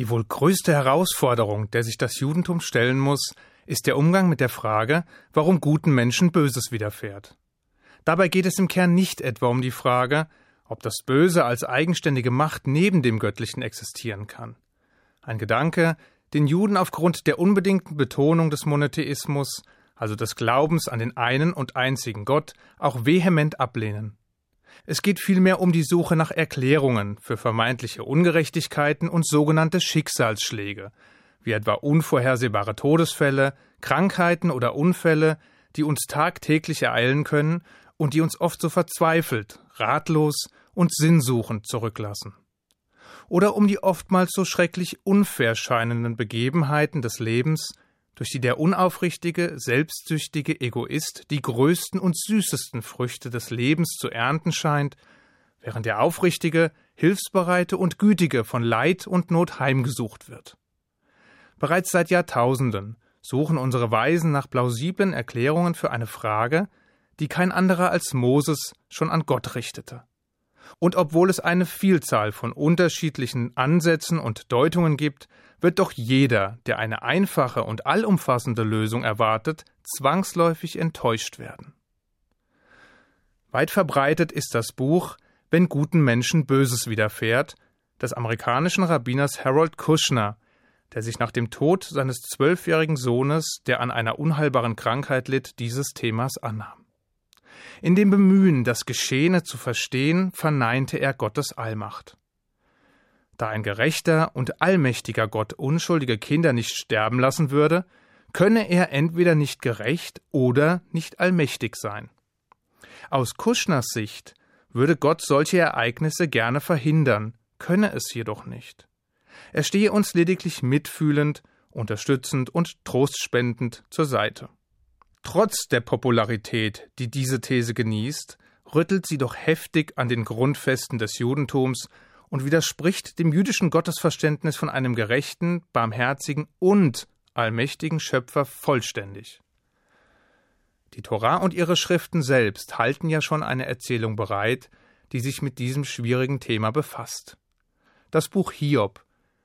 Die wohl größte Herausforderung, der sich das Judentum stellen muss, ist der Umgang mit der Frage, warum guten Menschen Böses widerfährt. Dabei geht es im Kern nicht etwa um die Frage, ob das Böse als eigenständige Macht neben dem Göttlichen existieren kann. Ein Gedanke, den Juden aufgrund der unbedingten Betonung des Monotheismus, also des Glaubens an den einen und einzigen Gott, auch vehement ablehnen. Es geht vielmehr um die Suche nach Erklärungen für vermeintliche Ungerechtigkeiten und sogenannte Schicksalsschläge, wie etwa unvorhersehbare Todesfälle, Krankheiten oder Unfälle, die uns tagtäglich ereilen können und die uns oft so verzweifelt, ratlos und sinnsuchend zurücklassen. Oder um die oftmals so schrecklich unfair scheinenden Begebenheiten des Lebens, durch die der unaufrichtige, selbstsüchtige Egoist die größten und süßesten Früchte des Lebens zu ernten scheint, während der aufrichtige, hilfsbereite und gütige von Leid und Not heimgesucht wird. Bereits seit Jahrtausenden suchen unsere Weisen nach plausiblen Erklärungen für eine Frage, die kein anderer als Moses schon an Gott richtete. Und obwohl es eine Vielzahl von unterschiedlichen Ansätzen und Deutungen gibt, wird doch jeder, der eine einfache und allumfassende Lösung erwartet, zwangsläufig enttäuscht werden. Weit verbreitet ist das Buch Wenn guten Menschen Böses widerfährt des amerikanischen Rabbiners Harold Kushner, der sich nach dem Tod seines zwölfjährigen Sohnes, der an einer unheilbaren Krankheit litt, dieses Themas annahm. In dem Bemühen, das Geschehene zu verstehen, verneinte er Gottes Allmacht. Da ein gerechter und allmächtiger Gott unschuldige Kinder nicht sterben lassen würde, könne er entweder nicht gerecht oder nicht allmächtig sein. Aus Kuschners Sicht würde Gott solche Ereignisse gerne verhindern, könne es jedoch nicht. Er stehe uns lediglich mitfühlend, unterstützend und trostspendend zur Seite. Trotz der Popularität, die diese These genießt, rüttelt sie doch heftig an den Grundfesten des Judentums und widerspricht dem jüdischen Gottesverständnis von einem gerechten, barmherzigen und allmächtigen Schöpfer vollständig. Die Torah und ihre Schriften selbst halten ja schon eine Erzählung bereit, die sich mit diesem schwierigen Thema befasst. Das Buch Hiob,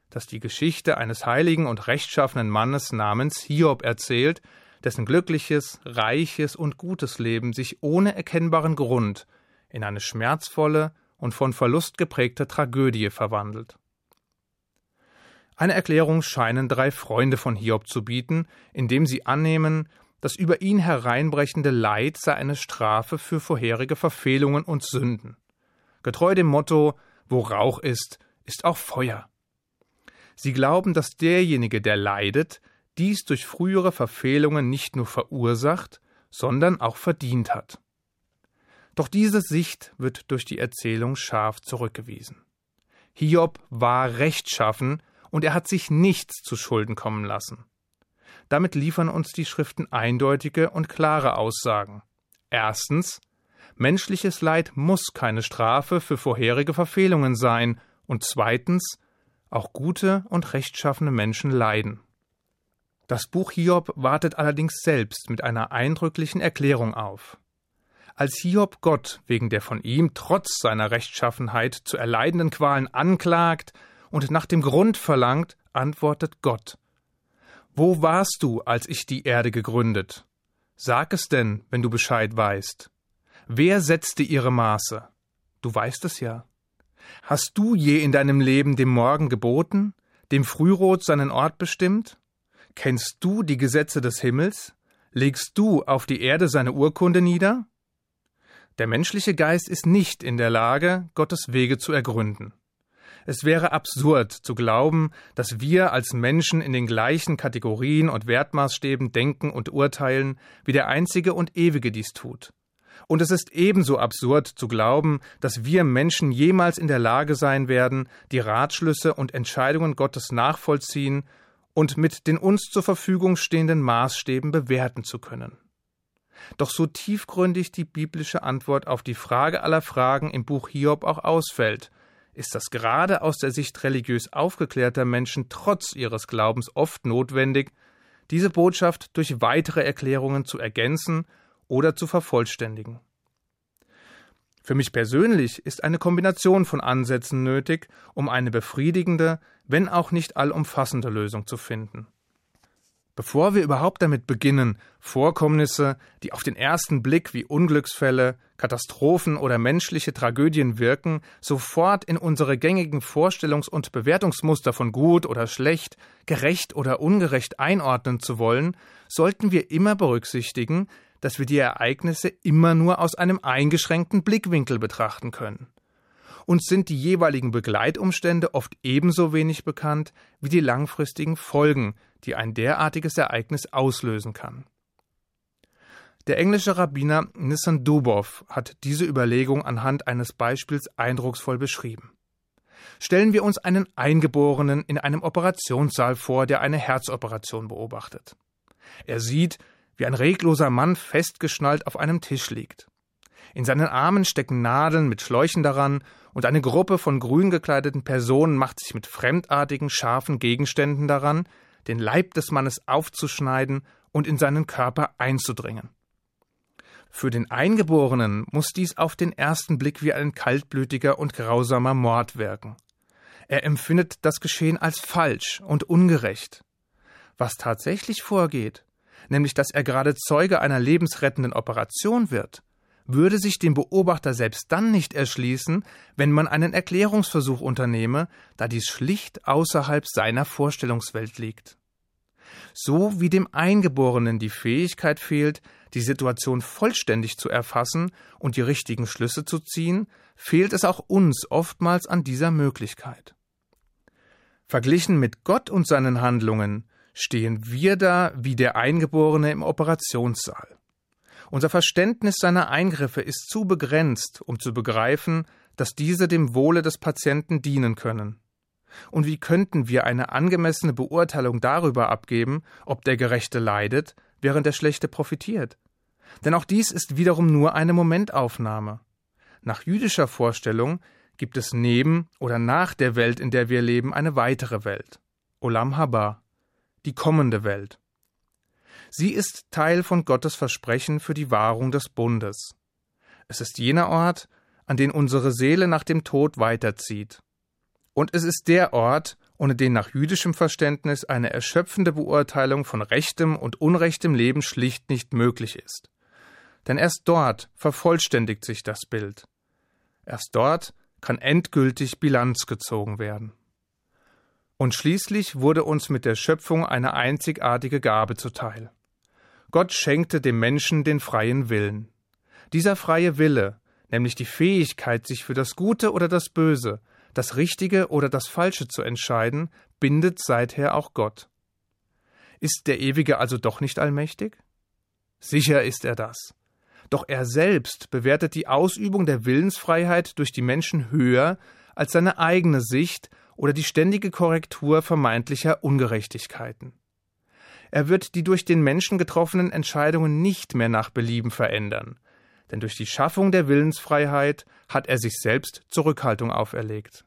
das die Geschichte eines heiligen und rechtschaffenen Mannes namens Hiob erzählt, dessen glückliches, reiches und gutes Leben sich ohne erkennbaren Grund in eine schmerzvolle und von Verlust geprägte Tragödie verwandelt. Eine Erklärung scheinen drei Freunde von Hiob zu bieten, indem sie annehmen, das über ihn hereinbrechende Leid sei eine Strafe für vorherige Verfehlungen und Sünden. Getreu dem Motto Wo Rauch ist, ist auch Feuer. Sie glauben, dass derjenige, der leidet, dies durch frühere Verfehlungen nicht nur verursacht, sondern auch verdient hat. Doch diese Sicht wird durch die Erzählung scharf zurückgewiesen. Hiob war rechtschaffen und er hat sich nichts zu Schulden kommen lassen. Damit liefern uns die Schriften eindeutige und klare Aussagen. Erstens, menschliches Leid muss keine Strafe für vorherige Verfehlungen sein, und zweitens, auch gute und rechtschaffene Menschen leiden. Das Buch Hiob wartet allerdings selbst mit einer eindrücklichen Erklärung auf. Als Hiob Gott wegen der von ihm trotz seiner Rechtschaffenheit zu erleidenden Qualen anklagt und nach dem Grund verlangt, antwortet Gott Wo warst du, als ich die Erde gegründet? Sag es denn, wenn du Bescheid weißt. Wer setzte ihre Maße? Du weißt es ja. Hast du je in deinem Leben dem Morgen geboten, dem Frührot seinen Ort bestimmt? Kennst du die Gesetze des Himmels? Legst du auf die Erde seine Urkunde nieder? Der menschliche Geist ist nicht in der Lage, Gottes Wege zu ergründen. Es wäre absurd zu glauben, dass wir als Menschen in den gleichen Kategorien und Wertmaßstäben denken und urteilen, wie der Einzige und Ewige dies tut. Und es ist ebenso absurd zu glauben, dass wir Menschen jemals in der Lage sein werden, die Ratschlüsse und Entscheidungen Gottes nachvollziehen und mit den uns zur Verfügung stehenden Maßstäben bewerten zu können. Doch so tiefgründig die biblische Antwort auf die Frage aller Fragen im Buch Hiob auch ausfällt, ist das gerade aus der Sicht religiös aufgeklärter Menschen trotz ihres Glaubens oft notwendig, diese Botschaft durch weitere Erklärungen zu ergänzen oder zu vervollständigen. Für mich persönlich ist eine Kombination von Ansätzen nötig, um eine befriedigende, wenn auch nicht allumfassende Lösung zu finden. Bevor wir überhaupt damit beginnen, Vorkommnisse, die auf den ersten Blick wie Unglücksfälle, Katastrophen oder menschliche Tragödien wirken, sofort in unsere gängigen Vorstellungs- und Bewertungsmuster von gut oder schlecht, gerecht oder ungerecht einordnen zu wollen, sollten wir immer berücksichtigen, dass wir die Ereignisse immer nur aus einem eingeschränkten Blickwinkel betrachten können. Uns sind die jeweiligen Begleitumstände oft ebenso wenig bekannt wie die langfristigen Folgen, die ein derartiges Ereignis auslösen kann. Der englische Rabbiner Nissan Dubov hat diese Überlegung anhand eines Beispiels eindrucksvoll beschrieben. Stellen wir uns einen Eingeborenen in einem Operationssaal vor, der eine Herzoperation beobachtet. Er sieht, wie ein regloser Mann festgeschnallt auf einem Tisch liegt. In seinen Armen stecken Nadeln mit Schläuchen daran, und eine Gruppe von grün gekleideten Personen macht sich mit fremdartigen, scharfen Gegenständen daran, den Leib des Mannes aufzuschneiden und in seinen Körper einzudringen. Für den Eingeborenen muss dies auf den ersten Blick wie ein kaltblütiger und grausamer Mord wirken. Er empfindet das Geschehen als falsch und ungerecht. Was tatsächlich vorgeht, nämlich dass er gerade Zeuge einer lebensrettenden Operation wird, würde sich dem Beobachter selbst dann nicht erschließen, wenn man einen Erklärungsversuch unternehme, da dies schlicht außerhalb seiner Vorstellungswelt liegt. So wie dem Eingeborenen die Fähigkeit fehlt, die Situation vollständig zu erfassen und die richtigen Schlüsse zu ziehen, fehlt es auch uns oftmals an dieser Möglichkeit. Verglichen mit Gott und seinen Handlungen stehen wir da wie der Eingeborene im Operationssaal. Unser Verständnis seiner Eingriffe ist zu begrenzt, um zu begreifen, dass diese dem Wohle des Patienten dienen können. Und wie könnten wir eine angemessene Beurteilung darüber abgeben, ob der Gerechte leidet, während der Schlechte profitiert? Denn auch dies ist wiederum nur eine Momentaufnahme. Nach jüdischer Vorstellung gibt es neben oder nach der Welt, in der wir leben, eine weitere Welt. Olam Haba, die kommende Welt. Sie ist Teil von Gottes Versprechen für die Wahrung des Bundes. Es ist jener Ort, an den unsere Seele nach dem Tod weiterzieht. Und es ist der Ort, ohne den nach jüdischem Verständnis eine erschöpfende Beurteilung von rechtem und unrechtem Leben schlicht nicht möglich ist. Denn erst dort vervollständigt sich das Bild. Erst dort kann endgültig Bilanz gezogen werden. Und schließlich wurde uns mit der Schöpfung eine einzigartige Gabe zuteil. Gott schenkte dem Menschen den freien Willen. Dieser freie Wille, nämlich die Fähigkeit, sich für das Gute oder das Böse, das Richtige oder das Falsche zu entscheiden, bindet seither auch Gott. Ist der Ewige also doch nicht allmächtig? Sicher ist er das. Doch er selbst bewertet die Ausübung der Willensfreiheit durch die Menschen höher als seine eigene Sicht oder die ständige Korrektur vermeintlicher Ungerechtigkeiten. Er wird die durch den Menschen getroffenen Entscheidungen nicht mehr nach Belieben verändern, denn durch die Schaffung der Willensfreiheit hat er sich selbst Zurückhaltung auferlegt.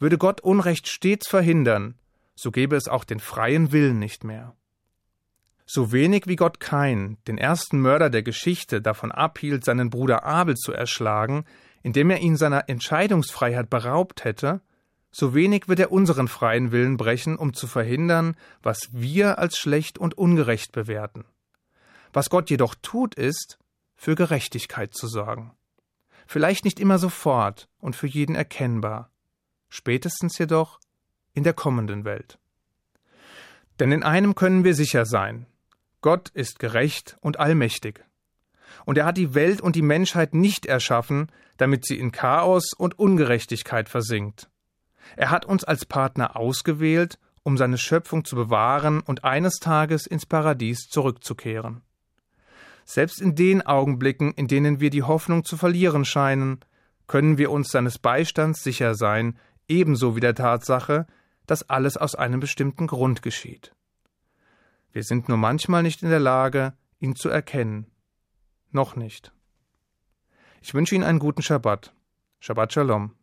Würde Gott Unrecht stets verhindern, so gäbe es auch den freien Willen nicht mehr. So wenig wie Gott Kain, den ersten Mörder der Geschichte, davon abhielt, seinen Bruder Abel zu erschlagen, indem er ihn seiner Entscheidungsfreiheit beraubt hätte, so wenig wird er unseren freien Willen brechen, um zu verhindern, was wir als schlecht und ungerecht bewerten. Was Gott jedoch tut, ist, für Gerechtigkeit zu sorgen. Vielleicht nicht immer sofort und für jeden erkennbar, spätestens jedoch in der kommenden Welt. Denn in einem können wir sicher sein, Gott ist gerecht und allmächtig. Und er hat die Welt und die Menschheit nicht erschaffen, damit sie in Chaos und Ungerechtigkeit versinkt. Er hat uns als Partner ausgewählt, um seine Schöpfung zu bewahren und eines Tages ins Paradies zurückzukehren. Selbst in den Augenblicken, in denen wir die Hoffnung zu verlieren scheinen, können wir uns seines Beistands sicher sein, ebenso wie der Tatsache, dass alles aus einem bestimmten Grund geschieht. Wir sind nur manchmal nicht in der Lage, ihn zu erkennen. Noch nicht. Ich wünsche Ihnen einen guten Schabbat. Shabbat Shalom.